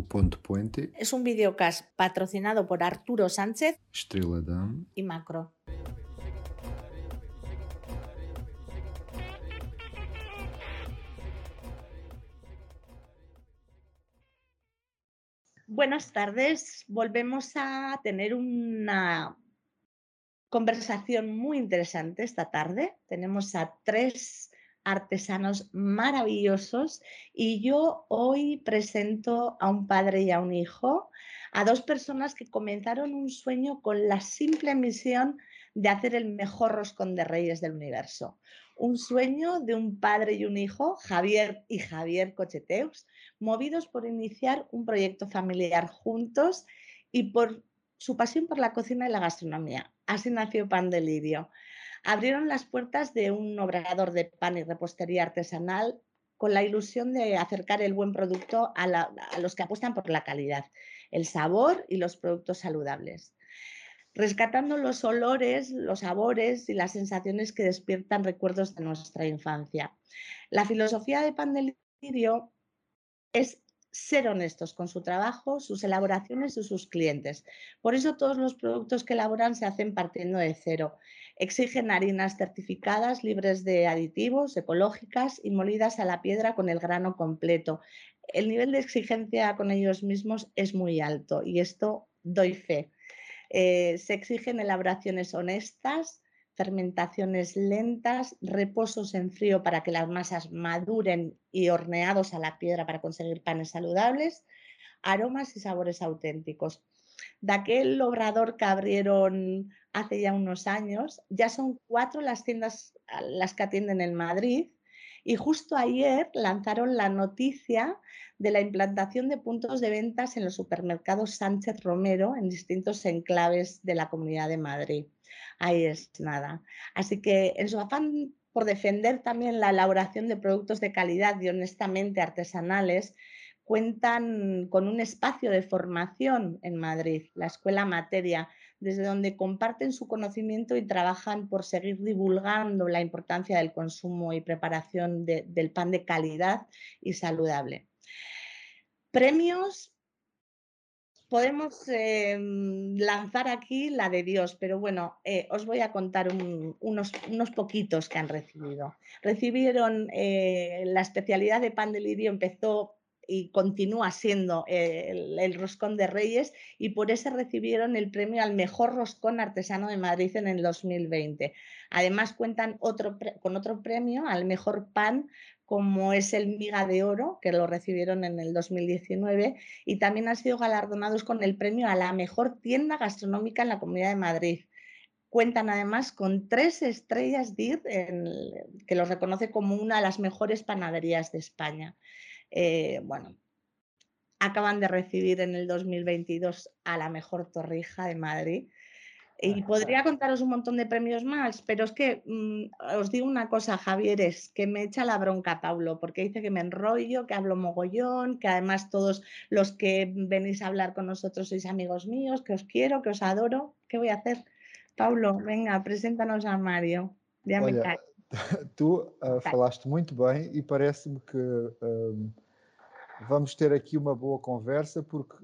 Puente. Es un videocast patrocinado por Arturo Sánchez, Damm y Macro. Buenas tardes. Volvemos a tener una conversación muy interesante esta tarde. Tenemos a tres artesanos maravillosos y yo hoy presento a un padre y a un hijo, a dos personas que comenzaron un sueño con la simple misión de hacer el mejor roscón de reyes del universo. Un sueño de un padre y un hijo, Javier y Javier Cocheteus, movidos por iniciar un proyecto familiar juntos y por su pasión por la cocina y la gastronomía. Así nació Pan Delirio abrieron las puertas de un obrador de pan y repostería artesanal con la ilusión de acercar el buen producto a, los que apuestan por la calidad, el sabor y los productos saludables rescatando los olores, los sabores y las sensaciones que despiertan recuerdos de nuestra infancia. La filosofía de Pan Delirio es ser honestos con su trabajo, sus elaboraciones y sus clientes. Por eso todos los productos que elaboran se hacen partiendo de cero Exigen harinas certificadas, libres de aditivos, ecológicas y molidas a la piedra con el grano completo. El nivel de exigencia con ellos mismos es muy alto y esto doy fe. Eh, se exigen elaboraciones honestas, fermentaciones lentas, reposos en frío para que las masas maduren y horneados a la piedra para conseguir panes saludables, aromas y sabores auténticos de aquel obrador que abrieron hace ya unos años. Ya son cuatro las tiendas las que atienden en Madrid y justo ayer lanzaron la noticia de la implantación de puntos de ventas en los supermercados Sánchez Romero en distintos enclaves de la Comunidad de Madrid. Ahí es nada. Así que en su afán por defender también la elaboración de productos de calidad y honestamente artesanales, cuentan con un espacio de formación en Madrid, la Escuela Materia, desde donde comparten su conocimiento y trabajan por seguir divulgando la importancia del consumo y preparación del pan de calidad y saludable. Premios. Podemos em, lanzar aquí la de Dios, pero bueno, eh, os voy a contar unos, poquitos que han recibido. Recibieron eh, la especialidad de pan de lirio, empezó y continúa siendo el, roscón de Reyes y por eso recibieron el premio al mejor roscón artesano de Madrid en el 2020. Además cuentan con otro premio al mejor pan como es el Miga de Oro, que lo recibieron en el 2019, y también han sido galardonados con el premio a la mejor tienda gastronómica en la Comunidad de Madrid. Cuentan además con tres estrellas DIR, que los reconoce como una de las mejores panaderías de España. Eh, bueno, acaban de recibir en el 2022 a la mejor torrija de Madrid. Y podría contaros un montón de premios más, pero es que mm, os digo una cosa, Javier, es que me echa la bronca Pablo, porque dice que me enrollo, que hablo mogollón, que además todos los que venís a hablar con nosotros sois amigos míos, que os quiero, que os adoro. ¿Qué voy a hacer? Pablo, venga, preséntanos a Mario. Ya me cae. Tu uh, falaste muito bem e parece-me que vamos ter aqui uma boa conversa, porque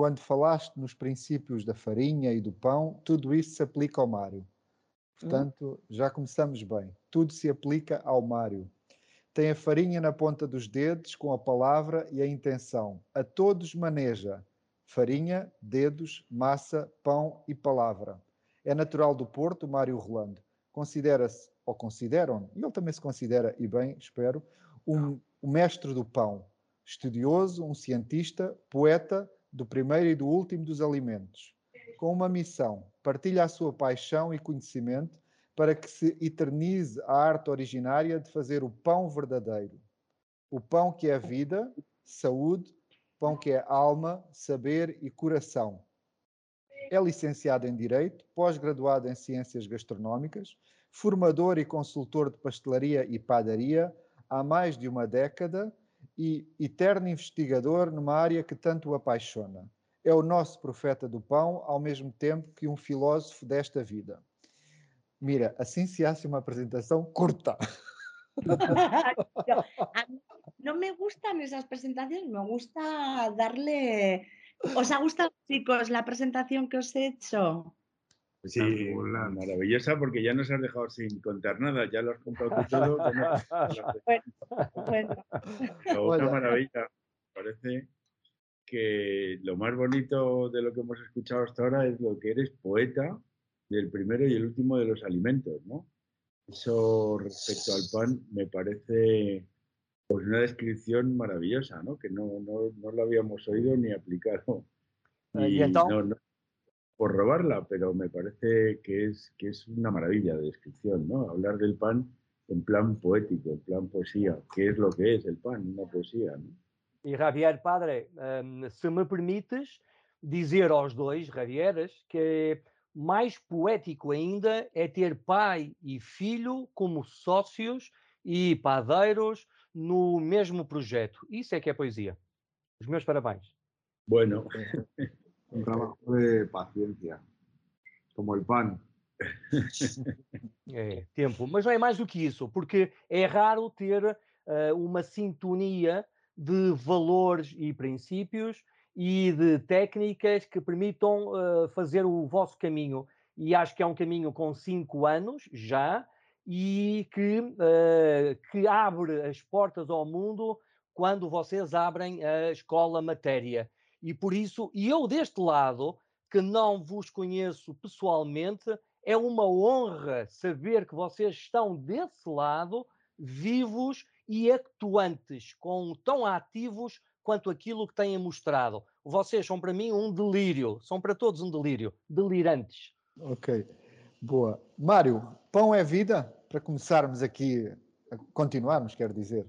quando falaste nos princípios da farinha e do pão, tudo isso se aplica ao Mário. Portanto, já começamos bem. Tudo se aplica ao Mário. Tem a farinha na ponta dos dedos com a palavra e a intenção. A todos maneja. Farinha, dedos, massa, pão e palavra. É natural do Porto, Mário Rolando. Considera-se, ou consideram, e ele também se considera, e bem, espero, um, um mestre do pão estudioso, um cientista, poeta do primeiro e do último dos alimentos, com uma missão: partilha a sua paixão e conhecimento para que se eternize a arte originária de fazer o pão verdadeiro. O pão que é vida, saúde, pão que é alma, saber e coração. É licenciado em Direito, pós-graduado em Ciências Gastronómicas, formador e consultor de pastelaria e padaria há mais de uma década e eterno investigador numa área que tanto o apaixona. É o nosso profeta do pão, ao mesmo tempo que um filósofo desta vida. Mira, assim se hace uma apresentação curta. no me gustan esas presentaciones, me gusta darle... ¿Os ha gustado, chicos, la presentación que os he hecho? Sí, maravillosa porque ya nos has dejado sin contar nada, ya lo has contado tú todo. bueno, Una maravilla. Parece que lo más bonito de lo que hemos escuchado hasta ahora es lo que eres poeta del primero y el último de los alimentos, ¿no? Eso respecto al pan me parece pues una descripción maravillosa, ¿no? Que no, no, no lo habíamos oído ni aplicado. Y, no, por robarla, pero me parece que es, que es una maravilla de descripción, ¿no? Hablar del pan en plan poético, en plan poesía. ¿Qué es lo que es el pan? Una poesía, ¿no? E Javier, padre, um, se me permites dizer aos dois, Javieres, que mais poético ainda é ter pai e filho como sócios e padeiros no mesmo projeto. Isso é que é poesia. Os meus parabéns. Bueno, Un trabajo de paciencia, como el pan. É, tempo. Mas não é mais do que isso, porque é raro ter uh, uma sintonia de valores e princípios e de técnicas que permitam uh, fazer o vosso caminho. E acho que é um caminho com cinco anos já e que, uh, que abre as portas ao mundo quando vocês abrem a escola matéria. E por isso, e eu deste lado, que não vos conheço pessoalmente, é uma honra saber que vocês estão desse lado, vivos e atuantes, com, tão ativos quanto aquilo que têm mostrado. Vocês são para mim um delírio, são para todos um delírio, delirantes. Ok, boa. Mário, pão é vida? Para começarmos aqui, continuarmos, quero dizer.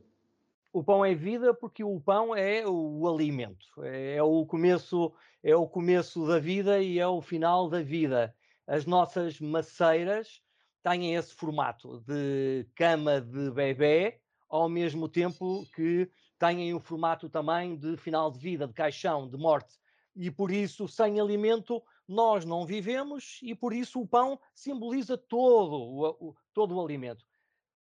O pão é vida porque o pão é o alimento, é o começo, é o começo da vida e é o final da vida. As nossas maceiras têm esse formato de cama de bebê, ao mesmo tempo que têm o formato também de final de vida, de caixão, de morte. E por isso, sem alimento, nós não vivemos e por isso o pão simboliza todo o, todo o alimento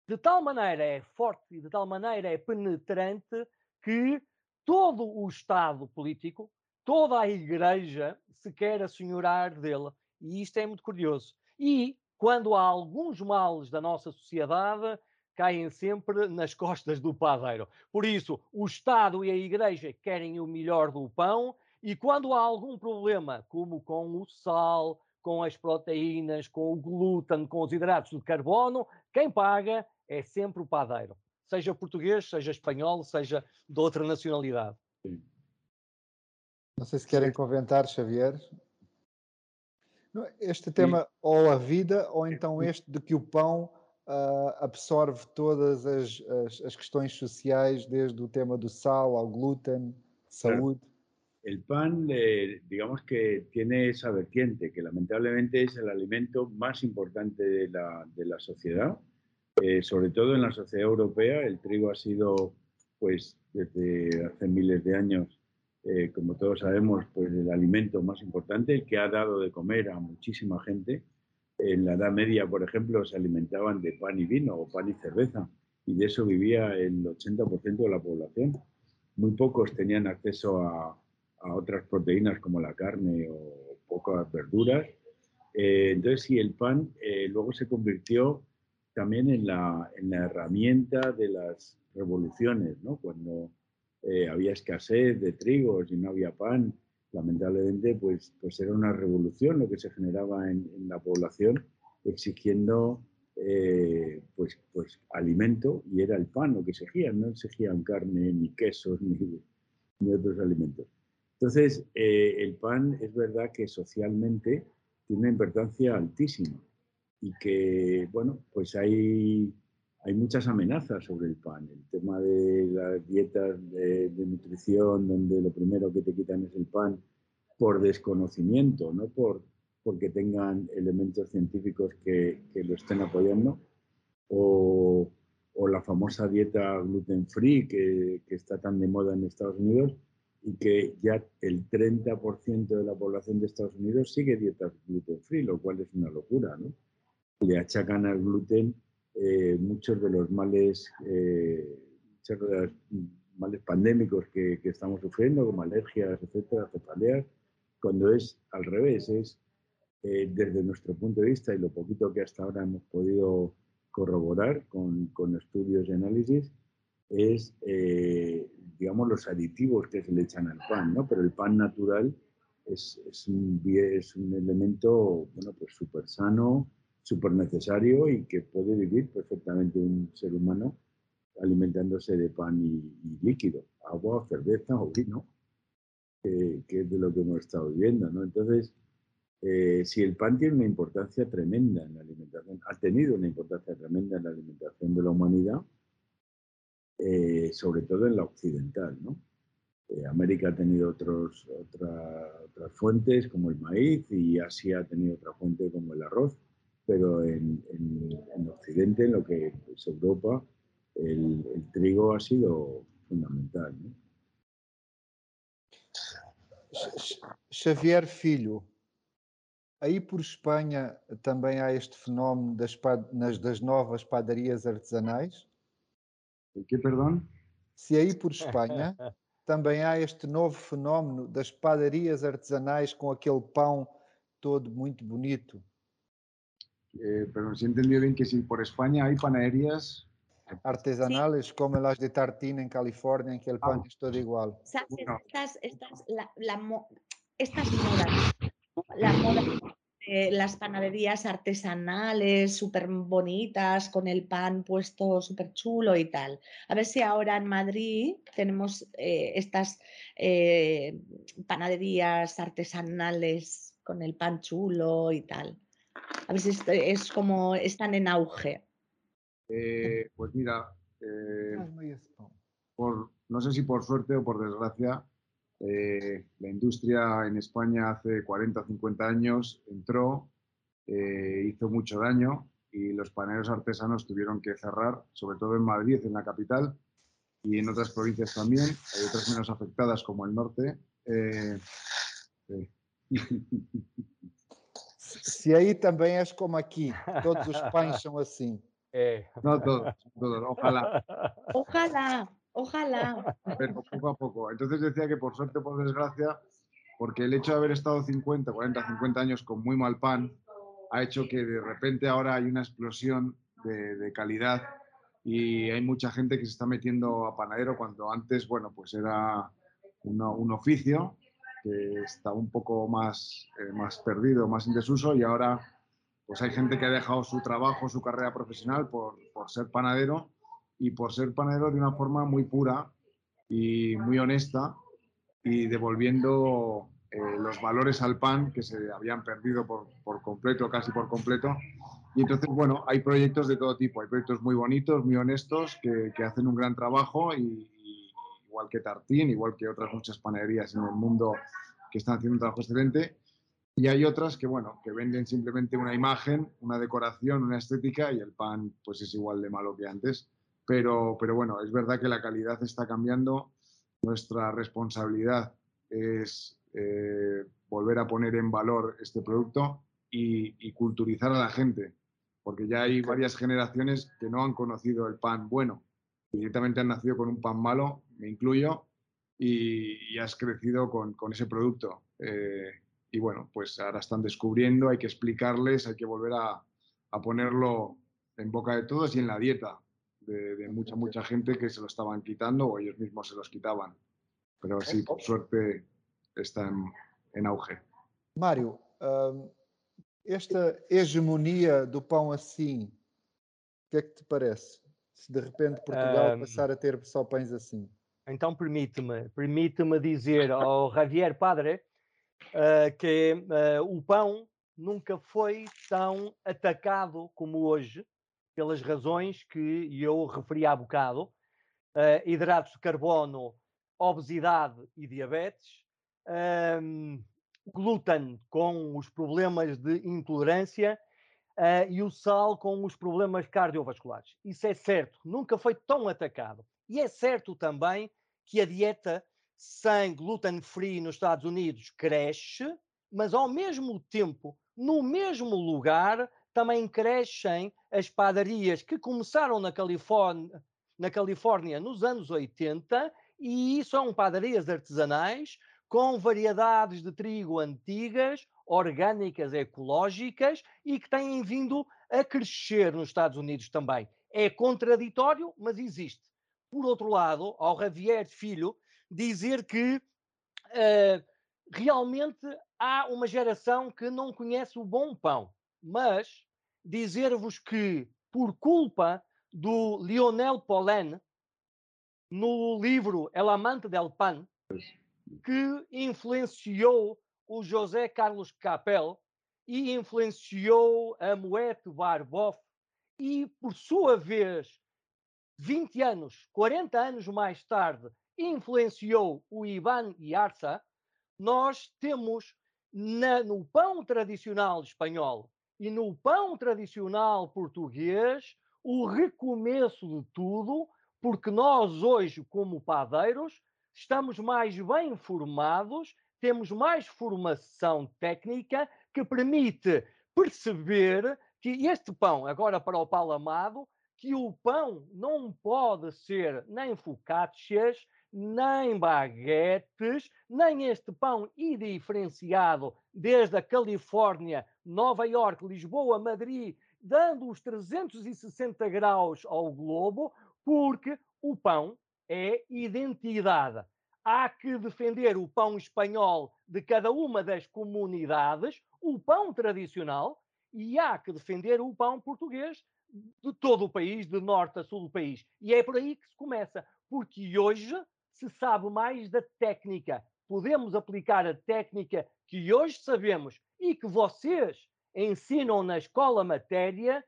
de tal maneira é forte e de tal maneira é penetrante que todo o Estado político, toda a Igreja se quer assenhorar dele. E isto é muito curioso. E quando há alguns males da nossa sociedade, caem sempre nas costas do padeiro. Por isso, o Estado e a Igreja querem o melhor do pão, e quando há algum problema, como com o sal, com as proteínas, com o glúten, com os hidratos de carbono, quem paga é sempre o padeiro, seja português, seja espanhol, seja de outra nacionalidade. Não sei se querem comentar, Xavier. Este tema, Sim. ou a vida, ou então este de que o pão uh, absorve todas as, as, as, questões sociais, desde o tema do sal ao glúten, saúde. El pan, eh, digamos que tiene esa vertiente, que lamentablemente es el alimento más importante de la, de la sociedad Eh, sobre todo en la sociedad europea, el trigo ha sido, pues, desde hace miles de años, eh, como todos sabemos, pues el alimento más importante, el que ha dado de comer a muchísima gente. En la Edad Media, por ejemplo, se alimentaban de pan y vino o pan y cerveza, y de eso vivía el 80% de la población. Muy pocos tenían acceso a, otras proteínas como la carne o pocas verduras. Eh, entonces, sí, el pan luego se convirtió también en la, en la herramienta de las revoluciones, ¿no? Cuando eh, había escasez de trigo y no había pan, lamentablemente, pues, pues era una revolución lo que se generaba en, la población exigiendo eh, pues, pues alimento y era el pan lo que exigían, no exigían carne, ni quesos, ni, ni otros alimentos. Entonces, eh, el pan es verdad que socialmente tiene una importancia altísima y que, bueno, pues hay, hay muchas amenazas sobre el pan. El tema de las dietas de, nutrición, donde lo primero que te quitan es el pan por desconocimiento, no por porque tengan elementos científicos que, que lo estén apoyando, o, o, la famosa dieta gluten free que, que está tan de moda en Estados Unidos y que ya el 30% de la población de Estados Unidos sigue dietas gluten free, lo cual es una locura, ¿no? Le achacan al gluten eh, muchos de los males eh, muchos de los males pandémicos que, que, estamos sufriendo, como alergias, etcétera, cefaleas, cuando es al revés, es eh, desde nuestro punto de vista y lo poquito que hasta ahora hemos podido corroborar con, con estudios y análisis, es, eh, digamos, los aditivos que se le echan al pan, ¿no? Pero el pan natural es, es, un, es un elemento, bueno, pues súper sano, súper necesario y que puede vivir perfectamente un ser humano alimentándose de pan y, líquido, agua, cerveza o vino, que es de lo que hemos estado viviendo, ¿no? Entonces, eh, si el pan tiene una importancia tremenda en la alimentación, ha tenido una importancia tremenda en la alimentación de la humanidad, eh, sobre todo en la occidental, ¿no? Eh, América ha tenido otros, otras fuentes como el maíz y Asia ha tenido otra fuente como el arroz, pero en, en, Occidente, en lo que es Europa, el, el trigo ha sido fundamental. ¿no? Xavier Filho, aí por Espanha também há este fenómeno das, nas, das novas padarias artesanais? O que, perdão? Se aí por Espanha também há este novo fenómeno das padarias artesanais com aquele pão todo muito bonito. Eh, pero si entendido bien que si por España hay panaderías artesanales sí. como las de Tartina en California, en que el pan ah. es todo igual. ¿Sabes? Bueno. Estas, estas, la, la, estas modas, la moda de las panaderías artesanales, súper bonitas, con el pan puesto súper chulo y tal. A ver si ahora en Madrid tenemos eh, estas eh, panaderías artesanales con el pan chulo y tal. A ver si es, es como están en auge. Eh, pues mira, eh, por, no sé si por suerte o por desgracia, eh, la industria en España hace 40 o 50 años entró, eh, hizo mucho daño y los paneros artesanos tuvieron que cerrar, sobre todo en Madrid, en la capital, y en otras provincias también. Hay otras menos afectadas como el norte. Eh, Se aí também és como aqui, todos os pães são assim. É. No todos, todos, ojalá. Ojalá, ojalá. Pero poco a poco. Entonces decía que por suerte o por desgracia, porque el hecho de haber estado 50, 40, 50 años con muy mal pan, ha hecho que de repente ahora hay una explosión de, de calidad y hay mucha gente que se está metiendo a panadero cuando antes, bueno, pues era un oficio que está un poco más, eh, más perdido, más en desuso y ahora pues hay gente que ha dejado su trabajo, su carrera profesional por, por ser panadero y por ser panadero de una forma muy pura y muy honesta y devolviendo eh, los valores al pan que se habían perdido por, por, completo, casi por completo. Y entonces, bueno, hay proyectos de todo tipo, hay proyectos muy bonitos, muy honestos, que, que hacen un gran trabajo y, igual que Tartín, igual que otras muchas panaderías en el mundo que están haciendo un trabajo excelente. Y hay otras que, bueno, que venden simplemente una imagen, una decoración, una estética y el pan pues es igual de malo que antes. Pero, pero bueno, es verdad que la calidad está cambiando. Nuestra responsabilidad es eh, volver a poner en valor este producto y, y, culturizar a la gente, porque ya hay varias generaciones que no han conocido el pan bueno, directamente han nacido con un pan malo, me incluyo, y, y has crecido con, con ese producto. Eh, y bueno, pues ahora están descubriendo, hay que explicarles, hay que volver a, a ponerlo en boca de todos y en la dieta de, de, mucha, mucha gente que se lo estaban quitando o ellos mismos se los quitaban. Pero sí, por suerte está en, en auge. Mário, um, esta hegemonia do pão assim, o que é que te parece? Se de repente Portugal um, passar a ter só pães assim. Então permite-me, permite-me dizer ao Javier Padre uh, que uh, o pão nunca foi tão atacado como hoje, pelas razões que eu referi há bocado: uh, hidratos de carbono, obesidade e diabetes, um, glúten com os problemas de intolerância. Uh, e o sal com os problemas cardiovasculares. Isso é certo, nunca foi tão atacado. E é certo também que a dieta sem gluten free nos Estados Unidos cresce, mas ao mesmo tempo, no mesmo lugar, também crescem as padarias que começaram na Califórnia, na Califórnia nos anos 80 e são padarias artesanais com variedades de trigo antigas, orgânicas, ecológicas e que têm vindo a crescer nos Estados Unidos também. É contraditório, mas existe. Por outro lado, ao Javier Filho dizer que uh, realmente há uma geração que não conhece o bom pão, mas dizer-vos que, por culpa do Lionel Pollen, no livro El Amante del Pan, que influenciou o José Carlos Capel e influenciou a Moete Barboff e, por sua vez, 20 anos, 40 anos mais tarde, influenciou o Ivan Yarza, nós temos na, no pão tradicional espanhol e no pão tradicional português o recomeço de tudo, porque nós hoje, como padeiros, estamos mais bem formados, temos mais formação técnica que permite perceber que este pão, agora para o palamado, que o pão não pode ser nem focaccias, nem baguetes, nem este pão indiferenciado desde a Califórnia, Nova York, Lisboa, Madrid, dando os 360 graus ao globo, porque o pão é identidade. Há que defender o pão espanhol de cada uma das comunidades, o pão tradicional, e há que defender o pão português de todo o país, de norte a sul do país. E é por aí que se começa, porque hoje se sabe mais da técnica. Podemos aplicar a técnica que hoje sabemos e que vocês ensinam na escola matéria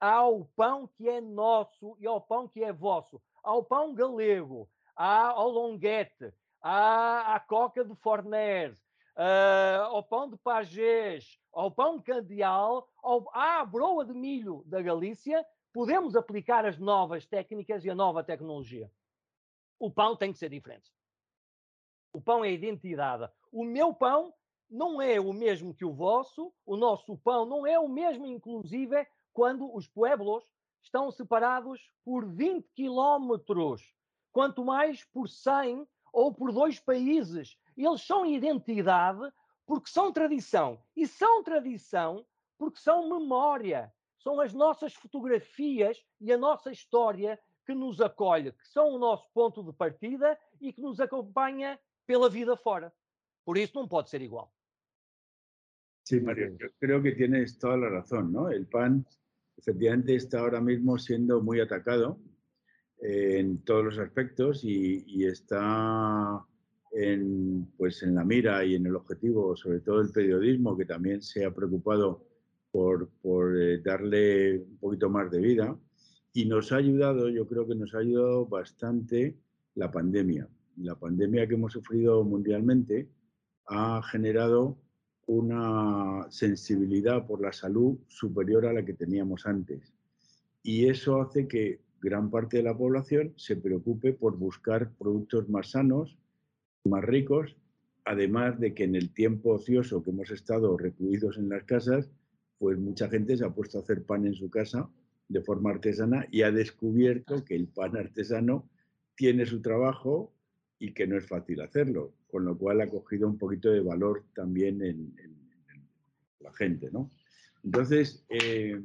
ao pão que é nosso e ao pão que é vosso, ao pão galego, ao longuete, à, à coca de Fornés, uh, ao pão de pagés, ao pão candial, ao, à broa de milho da Galícia, podemos aplicar as novas técnicas e a nova tecnologia o pão tem que ser diferente. O pão é identidade. O meu pão não é o mesmo que o vosso, o nosso pão não é o mesmo, inclusive, quando os pueblos estão separados por 20 quilómetros, quanto mais por 100 ou por dois países. Eles são identidade porque são tradição. E são tradição porque são memória. São as nossas fotografias e a nossa história que nos acolhe, que são o nosso ponto de partida e que nos acompaña pela vida fora. Por eso no puede ser igual. Sí, Mario, yo creo que tienes toda la razón, ¿no? El pan efectivamente está ahora mismo siendo muy atacado en todos los aspectos y, está en, pues en la mira y en el objetivo, sobre todo el periodismo, que también se ha preocupado por, por eh, darle un poquito más de vida. Y nos ha ayudado, yo creo que nos ha ayudado bastante la pandemia. La pandemia que hemos sufrido mundialmente ha generado una sensibilidad por la salud superior a la que teníamos antes. Y eso hace que gran parte de la población se preocupe por buscar productos más sanos, más ricos, además de que en el tiempo ocioso que hemos estado recluidos en las casas, pues mucha gente se ha puesto a hacer pan en su casa de forma artesana y ha descubierto que el pan artesano tiene su trabajo y que no es fácil hacerlo, con lo cual ha cogido un poquito de valor también en, la gente, ¿no? Entonces, eh,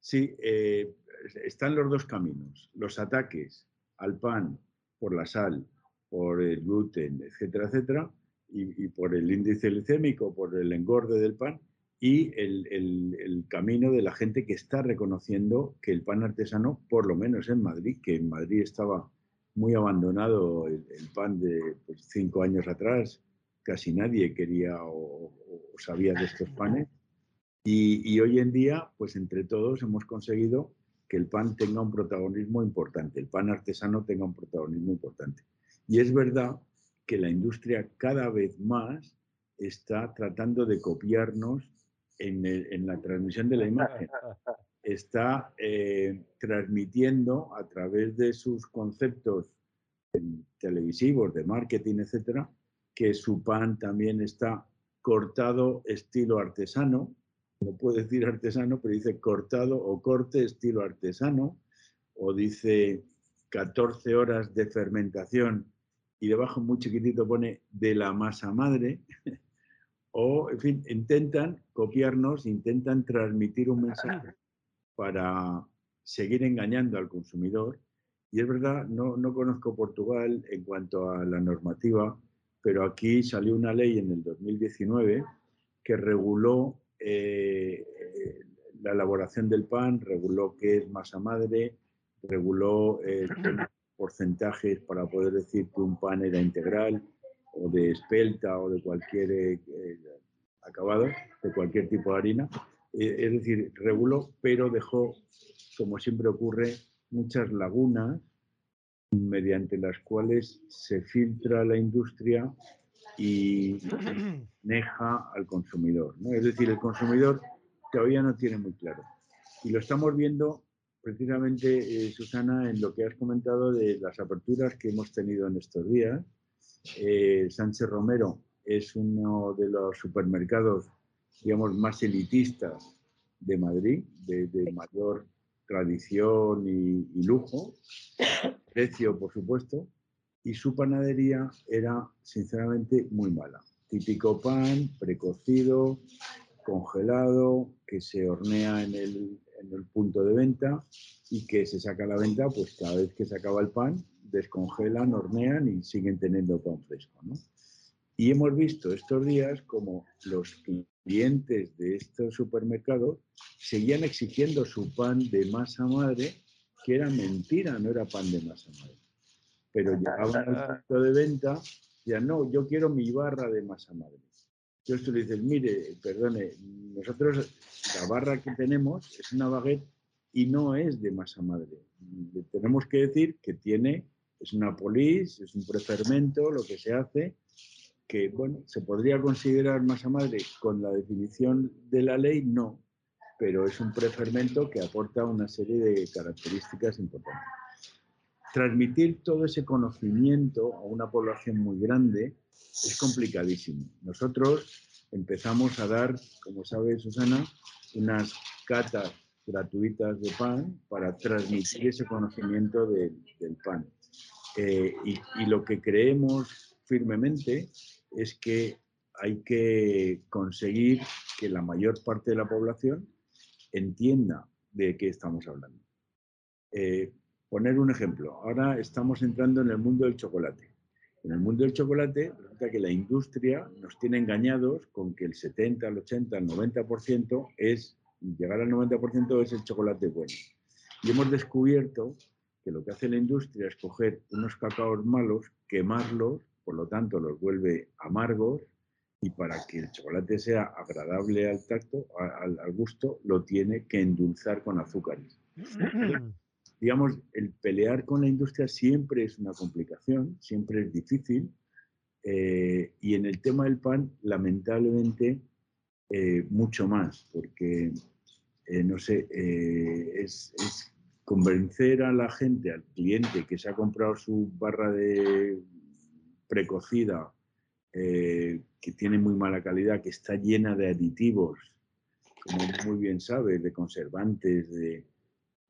sí, eh, están los dos caminos, los ataques al pan por la sal, por el gluten, etcétera, etcétera, y, por el índice glicémico, por el engorde del pan, y el, camino de la gente que está reconociendo que el pan artesano, por lo menos en Madrid, que en Madrid estaba muy abandonado el, pan de pues, cinco años atrás, casi nadie quería o, sabía de estos panes. Y, hoy en día, pues entre todos hemos conseguido que el pan tenga un protagonismo importante, el pan artesano tenga un protagonismo importante. Y es verdad que la industria cada vez más está tratando de copiarnos en, la transmisión de la imagen. Está eh, transmitiendo a través de sus conceptos televisivos, de marketing, etcétera, que su pan también está cortado estilo artesano, no puede decir artesano, pero dice cortado o corte estilo artesano, o dice 14 horas de fermentación y debajo muy chiquitito pone de la masa madre, o, en fin, intentan copiarnos, intentan transmitir un mensaje para seguir engañando al consumidor. Y es verdad, no, no conozco Portugal en cuanto a la normativa, pero aquí salió una ley en el 2019 que reguló eh, la elaboración del pan, reguló qué es masa madre, reguló eh, porcentajes para poder decir que un pan era integral o de espelta o de cualquier eh, acabado, de cualquier tipo de harina. Es decir, reguló, pero dejó, como siempre ocurre, muchas lagunas mediante las cuales se filtra la industria y deja al consumidor. Es decir, el consumidor todavía no tiene muy claro. Y lo estamos viendo precisamente, eh, Susana, en lo que has comentado de las aperturas que hemos tenido en estos días. Eh, Sánchez Romero es uno de los supermercados, digamos, más elitistas de Madrid, de, mayor tradición y, y, lujo, precio, por supuesto, y su panadería era, sinceramente, muy mala. Típico pan, precocido, congelado, que se hornea en el, en el punto de venta y que se saca a la venta, pues cada vez que se acaba el pan, descongelan, hornean y siguen teniendo pan fresco. ¿no? Y hemos visto estos días como los clientes de estos supermercados seguían exigiendo su pan de masa madre, que era mentira, no era pan de masa madre. Pero llegaban al punto de venta, ya no, yo quiero mi barra de masa madre. Entonces tú le dices, mire, perdone, nosotros la barra que tenemos es una baguette y no es de masa madre. Le tenemos que decir que tiene, es una polis, es un prefermento, lo que se hace, que bueno, se podría considerar masa madre con la definición de la ley, no, pero es un prefermento que aporta una serie de características importantes. Transmitir todo ese conocimiento a una población muy grande es complicadísimo. Nosotros empezamos a dar, como sabe Susana, unas catas gratuitas de pan para transmitir ese conocimiento del pan. Eh, y, lo que creemos firmemente es que hay que conseguir que la mayor parte de la población entienda de qué estamos hablando. Eh, poner un ejemplo, ahora estamos entrando en el mundo del chocolate. En el mundo del chocolate, resulta que la industria nos tiene engañados con que el 70, el 80, el 90% es, llegar al 90% es el chocolate bueno. Y hemos descubierto que lo que hace la industria es coger unos cacaos malos, quemarlos, por lo tanto los vuelve amargos, y para que el chocolate sea agradable al tacto, al, al gusto, lo tiene que endulzar con azúcares. digamos, el pelear con la industria siempre es una complicación, siempre es difícil. Eh, y en el tema del pan, lamentablemente, eh, mucho más, porque, eh, no sé, es, es, convencer a la gente, al cliente que se ha comprado su barra de precocida, que tiene muy mala calidad, que está llena de aditivos, como muy bien sabe, de conservantes, de,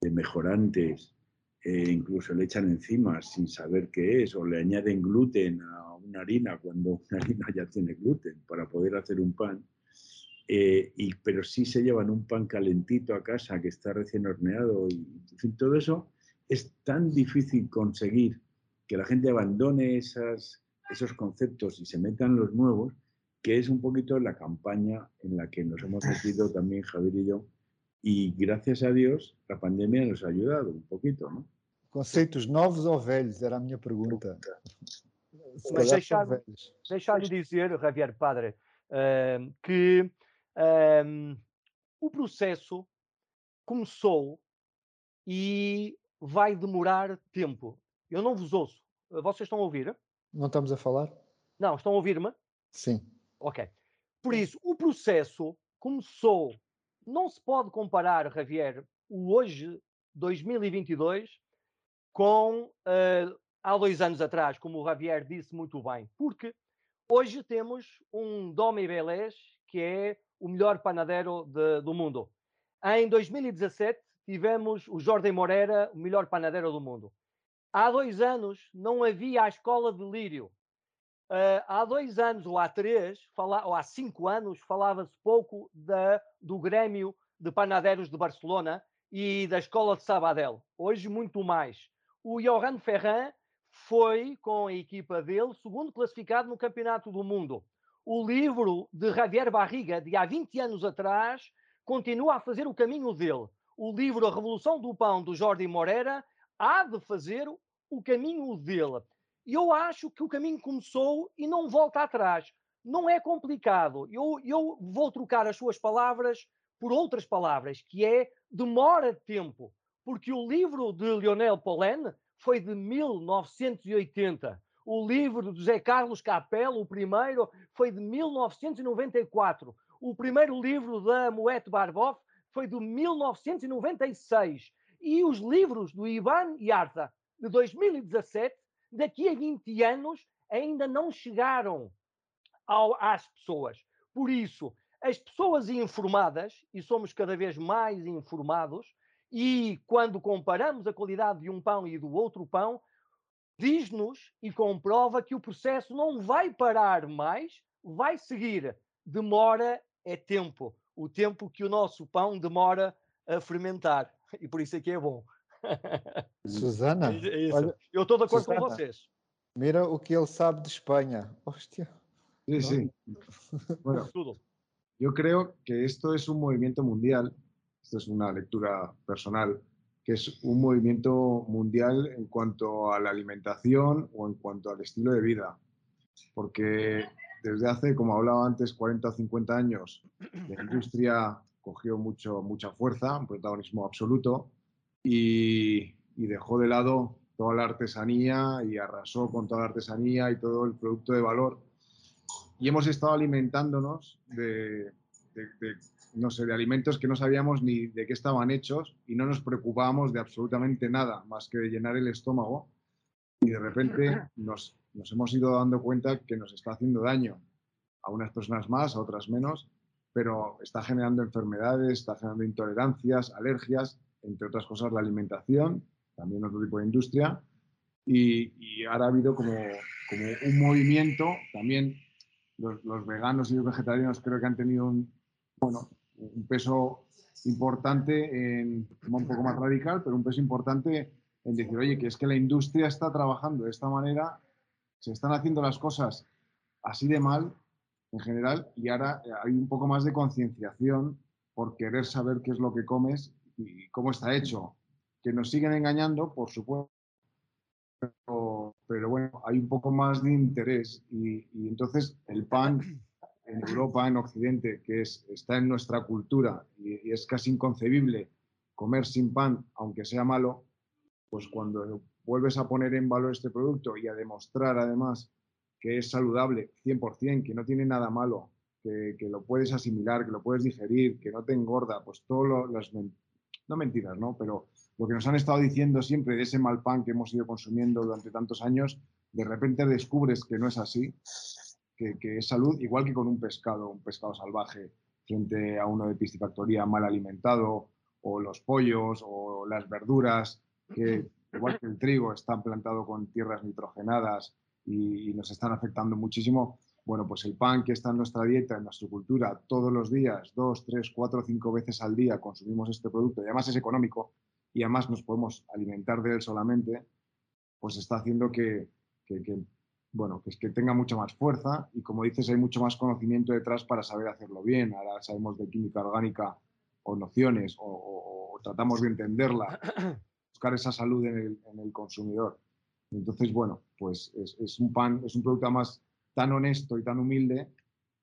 de mejorantes, e incluso le echan encima sin saber qué es, o le añaden gluten a una harina cuando una harina ya tiene gluten para poder hacer un pan. Eh, y, pero sí se llevan un pan calentito a casa que está recién horneado y todo eso es tan difícil conseguir que la gente abandone esas, esos conceptos y se metan los nuevos, que es un poquito la campaña en la que nos hemos metido también Javier y yo y gracias a Dios la pandemia nos ha ayudado un poquito, ¿no? Conceitos novos ou velhos? Era a minha pergunta. Mas deixar-me deixar dizer, Javier Padre, uh, que uh, o processo começou e vai demorar tempo. Eu não vos ouço. Vocês estão a ouvir? Não estamos a falar? Não, estão a ouvir-me? Sim. Ok. Por isso, o processo começou não se pode comparar, Javier, o hoje, 2022, com uh, há dois anos atrás, como o Javier disse muito bem, porque hoje temos um Domi Belés que é o melhor panadeiro de, do mundo. Em 2017 tivemos o Jorge Moreira, o melhor panadeiro do mundo. Há dois anos não havia a escola de Lírio. Uh, há dois anos ou há três, fala, ou há cinco anos, falava-se pouco da, do Grêmio de Panadeiros de Barcelona e da escola de Sabadell. Hoje, muito mais. O Johan Ferran foi, com a equipa dele, segundo classificado no Campeonato do Mundo. O livro de Javier Barriga, de há 20 anos atrás, continua a fazer o caminho dele. O livro A Revolução do Pão, do Jordi Moreira, há de fazer o caminho dele. E eu acho que o caminho começou e não volta atrás. Não é complicado. Eu, eu vou trocar as suas palavras por outras palavras, que é demora tempo. Porque o livro de Lionel Pollen foi de 1980. O livro de José Carlos Capello, o primeiro, foi de 1994. O primeiro livro da Moete Barboff foi de 1996. E os livros do Ivan Yarza, de 2017, daqui a 20 anos, ainda não chegaram ao, às pessoas. Por isso, as pessoas informadas, e somos cada vez mais informados, e quando comparamos a qualidade de um pão e do outro pão, diz-nos e comprova que o processo não vai parar mais, vai seguir. Demora é tempo. O tempo que o nosso pão demora a fermentar. E por isso é que é bom. Susana, olha, eu estou de acordo Susana, com vocês. Mira o que ele sabe de Espanha. Hostia. Sí, sí. Bueno, yo creo que esto es un movimiento mundial, esto es una lectura personal, que es un movimiento mundial en cuanto a la alimentación o en cuanto al estilo de vida. Porque desde hace, como hablaba antes, 40 o 50 años, la industria cogió mucho, mucha fuerza, un protagonismo absoluto, y, dejó de lado toda la artesanía y arrasó con toda la artesanía y todo el producto de valor. Y hemos estado alimentándonos de, no sé, de alimentos que no sabíamos ni de qué estaban hechos y no nos preocupábamos de absolutamente nada más que de llenar el estómago. Y de repente nos, nos hemos ido dando cuenta que nos está haciendo daño a unas personas más, a otras menos, pero está generando enfermedades, está generando intolerancias, alergias entre otras cosas, la alimentación, también otro tipo de industria. Y, ahora ha habido como, un movimiento, también los, veganos y los vegetarianos creo que han tenido un, bueno, un peso importante, en, un poco más radical, pero un peso importante en decir, oye, que es que la industria está trabajando de esta manera, se están haciendo las cosas así de mal en general y ahora hay un poco más de concienciación por querer saber qué es lo que comes y cómo está hecho. Que nos siguen engañando, por supuesto, pero, bueno, hay un poco más de interés y, entonces el pan en Europa, en Occidente, que es, está en nuestra cultura y, es casi inconcebible comer sin pan, aunque sea malo, pues cuando vuelves a poner en valor este producto y a demostrar además que es saludable 100%, que no tiene nada malo, que, lo puedes asimilar, que lo puedes digerir, que no te engorda, pues todas las, no mentiras, ¿no? Pero lo que nos han estado diciendo siempre de ese mal pan que hemos ido consumiendo durante tantos años, de repente descubres que no es así, que, es salud, igual que con un pescado, un pescado salvaje, frente a uno de piscifactoría mal alimentado, o los pollos, o las verduras, que igual que el trigo, están plantados con tierras nitrogenadas y, y nos están afectando muchísimo. Bueno, pues el pan que está en nuestra dieta, en nuestra cultura, todos los días, dos, tres, cuatro, cinco veces al día consumimos este producto y además es económico y además nos podemos alimentar de él solamente, pues está haciendo que, bueno, que, que tenga mucha más fuerza y como dices, hay mucho más conocimiento detrás para saber hacerlo bien. Ahora sabemos de química orgánica o nociones o, tratamos de entenderla, buscar esa salud en el, consumidor. Entonces, bueno, pues es, es, un pan, es un producto más tan honesto y tan humilde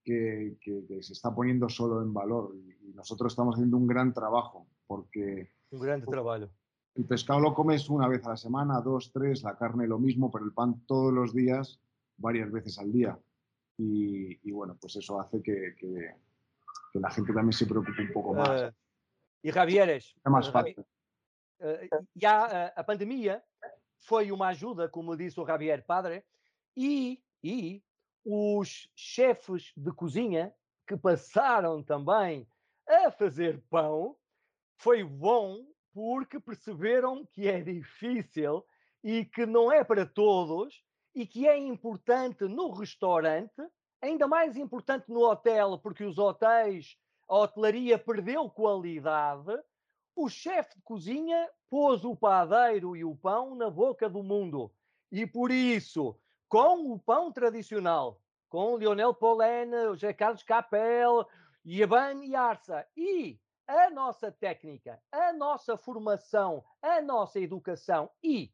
que, se está poniendo solo en valor. Y, nosotros estamos haciendo un gran trabajo porque... Un gran trabajo. El pescado lo comes una vez a la semana, dos, tres, la carne lo mismo, pero el pan todos los días, varias veces al día. Y, bueno, pues eso hace que, la gente también se preocupe un poco más. Eh, y Javier, es más fácil. Uh, ya uh, a pandemia fue una ayuda, como dice Javier Padre, y, y os chefes de cozinha que passaram também a fazer pão, foi bom porque perceberam que é difícil e que não é para todos e que é importante no restaurante, ainda mais importante no hotel, porque os hotéis, a hotelaria perdeu qualidade. O chefe de cozinha pôs o padeiro e o pão na boca do mundo. E por isso, com o pão tradicional, com Lionel Polene, José Carlos Capel, Yaban e Arsa, e a nossa técnica, a nossa formação, a nossa educação e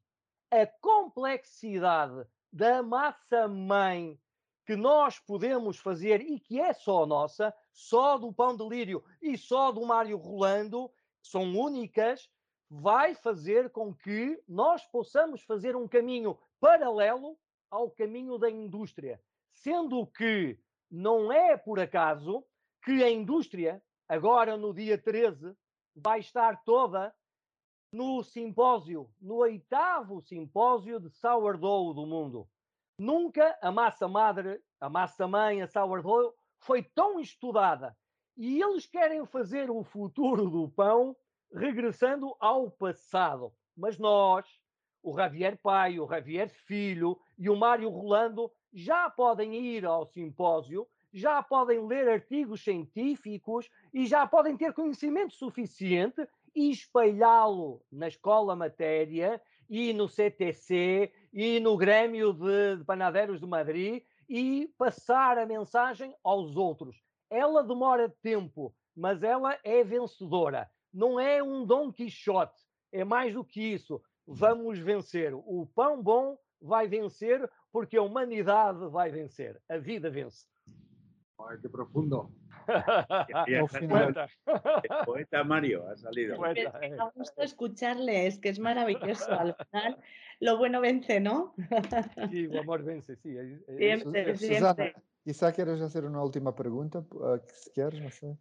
a complexidade da massa mãe que nós podemos fazer e que é só nossa, só do pão de lírio e só do Mário Rolando, são únicas, vai fazer com que nós possamos fazer um caminho paralelo ao caminho da indústria. Sendo que não é por acaso que a indústria, agora no dia 13, vai estar toda no simpósio, no oitavo simpósio de sourdough do mundo. Nunca a massa madre, a massa mãe, a sourdough, foi tão estudada. E eles querem fazer o futuro do pão regressando ao passado. Mas nós, o Javier pai, o Javier filho e o Mário Rolando já podem ir ao simpósio, já podem ler artigos científicos e já podem ter conhecimento suficiente e espalhá-lo na escola matéria e no CTC e no Grêmio de, de Panadeiros de Madrid e passar a mensagem aos outros. Ela demora tempo, mas ela é vencedora. Não é um Dom Quixote, é mais do que isso. Vamos vencer. O pão bom vai vencer porque a humanidade vai vencer. A vida vence. Ay, qué profundo. El poeta Mario ha salido. Poeta, Me eh. gusto escucharle, es que es maravilloso. Al final, lo bueno vence, ¿no? Sí, o amor vence, sí. é- Siempre, Su- siempre. Susana, quizá quieras hacer una última pregunta, uh, si quieres, no sé.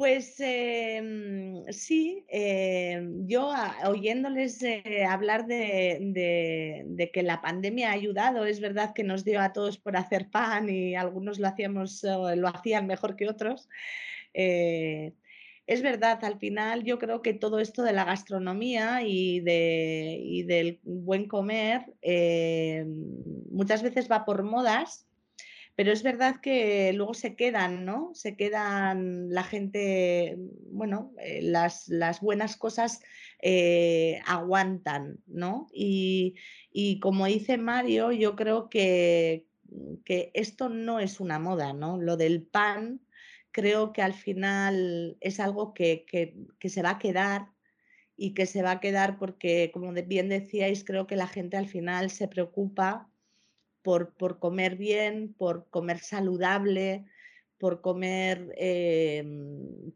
Pues em, sí, em, yo oyéndoles eh, hablar de, que la pandemia ha ayudado, es verdad que nos dio a todos por hacer pan y algunos lo hacíamos, eh, lo hacían mejor que otros. eh, es verdad, al final yo creo que todo esto de la gastronomía y del buen comer em, muchas veces va por modas. Pero es verdad que luego se quedan, ¿no? Se quedan la gente, bueno, eh, las, buenas cosas eh, aguantan, ¿no? Y, como dice Mario, yo creo que, esto no es una moda, ¿no? Lo del pan creo que al final es algo que, se va a quedar y que se va a quedar porque, como bien decíais, creo que la gente al final se preocupa por, por comer bien, por comer saludable, por comer eh,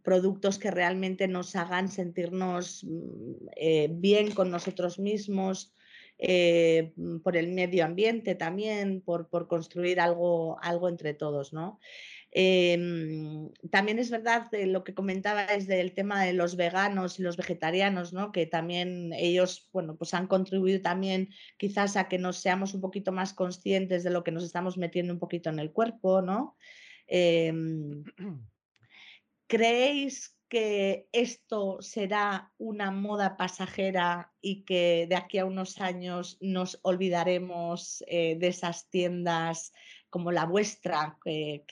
productos que realmente nos hagan sentirnos mm, eh, bien con nosotros mismos, eh, mm, por el medio ambiente también, por, por construir algo, algo entre todos, ¿no? Em, también es verdad de lo que comentabais del tema de los veganos y los vegetarianos, ¿no? Que también ellos, bueno, pues han contribuido también quizás a que nos seamos un poquito más conscientes de lo que nos estamos metiendo un poquito en el cuerpo, ¿no? Em, ¿Creéis que esto será una moda pasajera y que de aquí a unos años nos olvidaremos eh, de esas tiendas como la vuestra, que,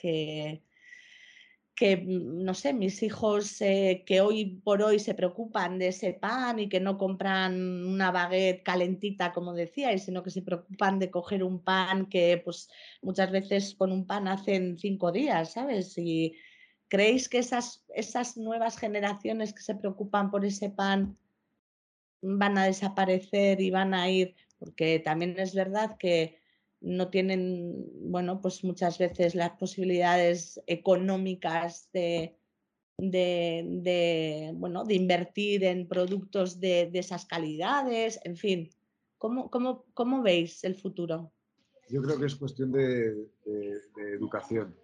que- mm, no sé, mis hijos eh, que hoy por hoy se preocupan de ese pan y que no compran una baguette calentita, como decíais, sino que se preocupan de coger un pan que pues muchas veces con un pan hacen cinco días, ¿sabes? Y ¿creéis que esas, esas nuevas generaciones que se preocupan por ese pan van a desaparecer y van a ir? Porque también es verdad que no tienen, bueno, pues muchas veces las posibilidades económicas de, bueno, de invertir en productos de, de esas calidades, en fin. ¿Cómo, cómo, cómo veis el futuro? Yo creo que es cuestión de, educación.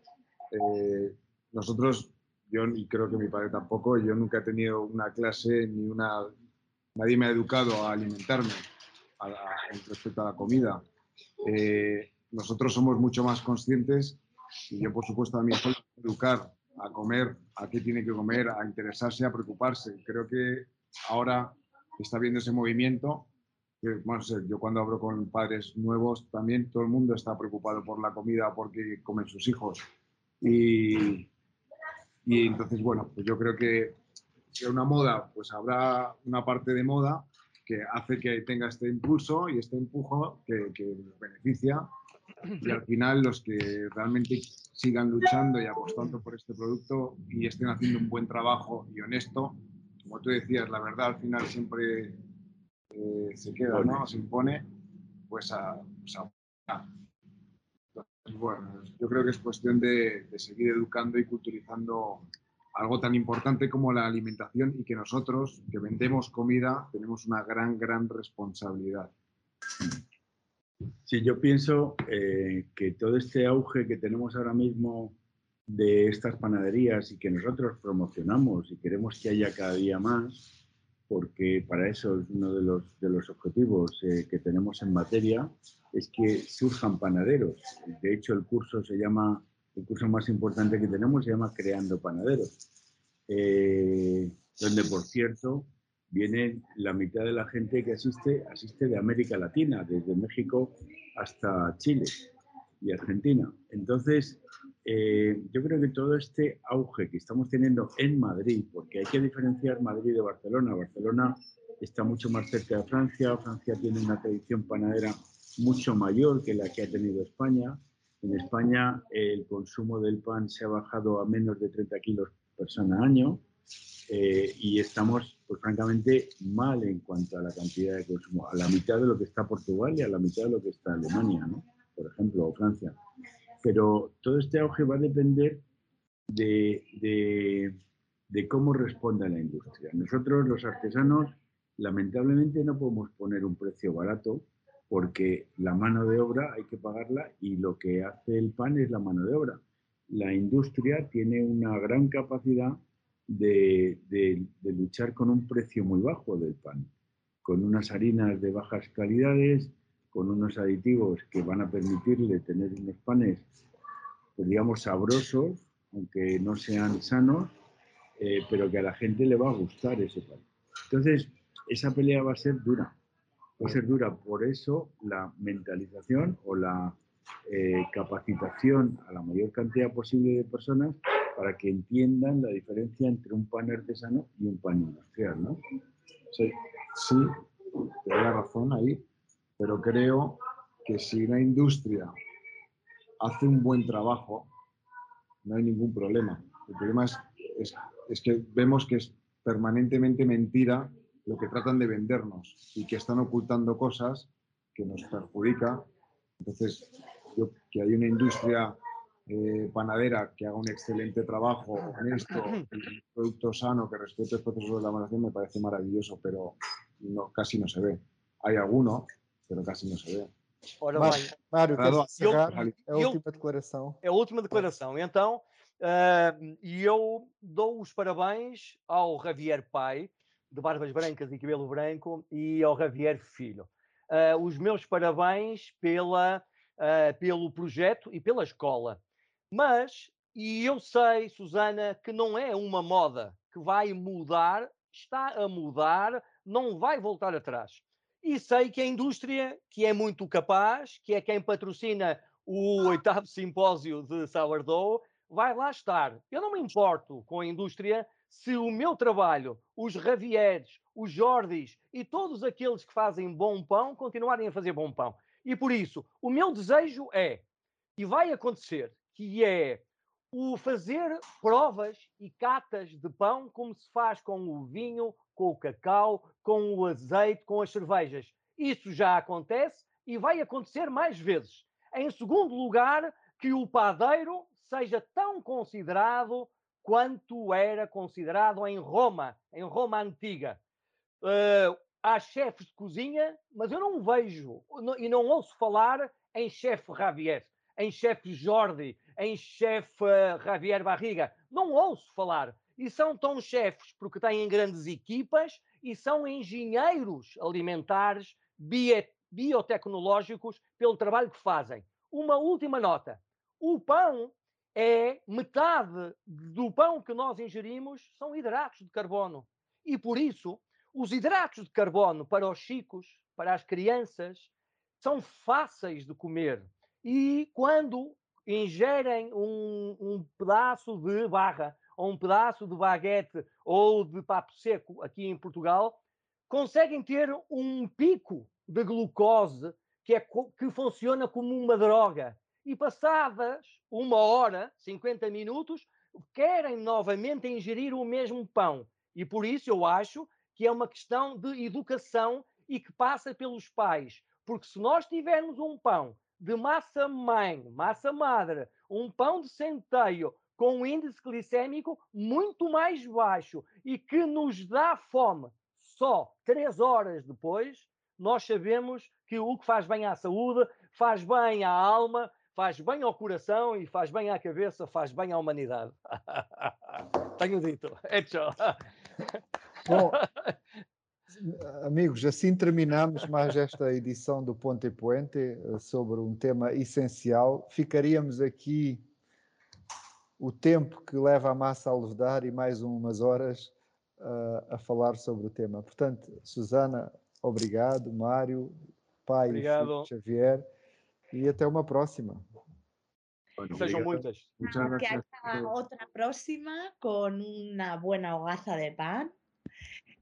Eh, nosotros, yo y creo que mi padre tampoco, yo nunca he tenido una clase ni una... Nadie me ha educado a alimentarme a- respecto a la comida. Eh, nosotros somos mucho más conscientes y yo, por supuesto, a mi hijo que educar a comer, a qué tiene que comer, a interesarse, a preocuparse. Creo que ahora está viendo ese movimiento yo cuando hablo con padres nuevos también todo el mundo está preocupado por la comida porque comen sus hijos. Y, y entonces, bueno, pues yo creo que una moda, pues habrá una parte de moda que hace que tenga este impulso y este empujo que, que beneficia. Y al final los que realmente sigan luchando y apostando por este producto y estén haciendo un buen trabajo y honesto, como tú decías, la verdad al final siempre eh, se queda, ¿no? Se impone, pues a... Pues bueno, yo creo que es cuestión de, de seguir educando y culturizando algo tan importante como la alimentación y que nosotros, que vendemos comida, tenemos una gran, gran responsabilidad. Sí, yo pienso eh, que todo este auge que tenemos ahora mismo de estas panaderías y que nosotros promocionamos y queremos que haya cada día más, porque para eso es uno de los, de los objetivos eh, que tenemos en materia, es que surjan panaderos. De hecho, el curso se llama, el curso más importante que tenemos se llama Creando Panaderos, eh, donde, por cierto, viene la mitad de la gente que asiste, asiste de América Latina, desde México hasta Chile y Argentina. Entonces, eh, yo creo que todo este auge que estamos teniendo en Madrid, porque hay que diferenciar Madrid de Barcelona. Barcelona está mucho más cerca de Francia, Francia tiene una tradición panadera mucho mayor que la que ha tenido España. En España el consumo del pan se ha bajado a menos de 30 kilos persona año eh, y estamos, pues francamente, mal en cuanto a la cantidad de consumo, a la mitad de lo que está Portugal y a la mitad de lo que está Alemania, ¿no? por ejemplo, o Francia. Pero todo este auge va a depender de, de, de cómo responda la industria. Nosotros, los artesanos, lamentablemente no podemos poner un precio barato porque la mano de obra hay que pagarla y lo que hace el pan es la mano de obra. La industria tiene una gran capacidad de, luchar con un precio muy bajo del pan, con unas harinas de bajas calidades, con unos aditivos que van a permitirle tener unos panes, pues, digamos, sabrosos, aunque no sean sanos, eh, pero que a la gente le va a gustar ese pan. Entonces, esa pelea va a ser dura, a ser dura. Por eso la mentalización o la eh, capacitación a la mayor cantidad posible de personas para que entiendan la diferencia entre un pan artesano y un pan industrial, ¿no? Sí, sí, te doy la razón ahí, pero creo que si una industria hace un buen trabajo, no hay ningún problema. El problema es, es que vemos que es permanentemente mentira lo que tratan de vendernos y que están ocultando cosas que nos perjudica. Entonces, yo, que hay una industria eh, panadera que haga un excelente trabajo honesto, un producto sano que respete el proceso de elaboración me parece maravilloso, pero no, casi no se ve. Hay alguno, pero casi no se ve. Ora Mário, bem, Mário queres eu- encerrar? é a última declaração. é a última declaração. Então, ah, e eu dou os parabéns ao Javier Pai, de Barbas Brancas e Cabelo Branco, e ao Javier Filho. Ah, os meus parabéns pela, ah, pelo projeto e pela escola. Mas, e eu sei, Susana, que não é uma moda que vai mudar, está a mudar, não vai voltar atrás. E sei que a indústria, que é muito capaz, que é quem patrocina o oitavo simpósio de Sourdough, vai lá estar. Eu não me importo com a indústria se o meu trabalho, os Javieres, os Jordis e todos aqueles que fazem bom pão continuarem a fazer bom pão. E por isso, o meu desejo é, e vai acontecer, que é o fazer provas e catas de pão como se faz com o vinho, com o cacau, com o azeite, com as cervejas. Isso já acontece e vai acontecer mais vezes. Em segundo lugar, que o padeiro seja tão considerado quanto era considerado em Roma, em Roma antiga. Uh, há chefes de cozinha, mas eu não vejo não- e não ouço falar em chefe Javier, em chefe Jordi, em chefe uh, Javier Barriga. Não ouço falar. E são tão chefes porque têm grandes equipas e são engenheiros alimentares biotecnológicos pelo trabalho que fazem. Uma última nota. O pão é metade do pão que nós ingerimos são hidratos de carbono. E por isso, os hidratos de carbono para os chicos, para as crianças são fáceis de comer. E quando ingerem um, um pedaço de barra ou um pedaço de baguete ou de papo seco aqui em Portugal, conseguem ter um pico de glucose que, é, que funciona como uma droga. E passadas uma hora, 50 minutos, querem novamente ingerir o mesmo pão. E por isso eu acho que é uma questão de educação e que passa pelos pais. Porque se nós tivermos um pão de massa mãe, massa madre, um pão de centeio com um índice glicêmico muito mais baixo e que nos dá fome só três horas depois, nós sabemos que o que faz bem à saúde, faz bem à alma, faz bem ao coração e faz bem à cabeça, faz bem à humanidade. Tenho dito. É tchau. Bom, amigos, assim terminamos mais esta edição do Ponte e Puente eh, sobre um tema essencial. Ficaríamos aqui o tempo que leva a massa a levedar e mais umas horas uh, a falar sobre o tema. Portanto, Susana, obrigado, Mário, pai obrigado. Xavier, e até uma próxima. Bueno, Sejam muitas. Que haya otra próxima con una buena hogaza de pan.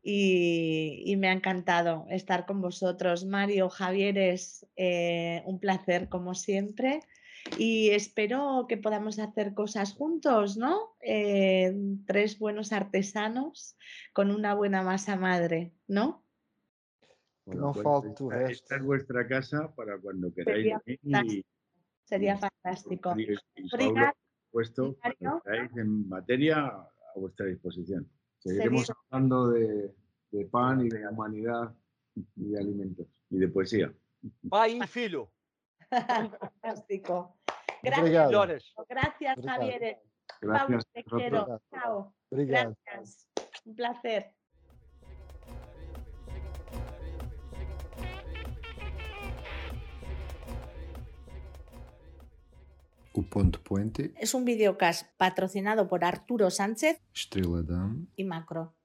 Y, y, me ha encantado estar con vosotros. Mario, Javier, es eh, un placer como siempre y espero que podamos hacer cosas juntos, ¿no? Eh, tres buenos artesanos con una buena masa madre, ¿no? No falta tu esta, esta, es vuestra casa para cuando queráis Sería fantástico. Y, Sería fantástico. Y, y Pablo, puesto, cuando queráis en materia a vuestra disposición. Seguiremos Sería... hablando de, de, pan y de humanidad y de alimentos. Y de poesía. Pai y filo. Fantástico. Gracias, gracias Javier. Gracias. Te quiero. Chao. Gracias. Un placer. Es un videocast patrocinado por Arturo Sánchez Estrela Damm y Macro.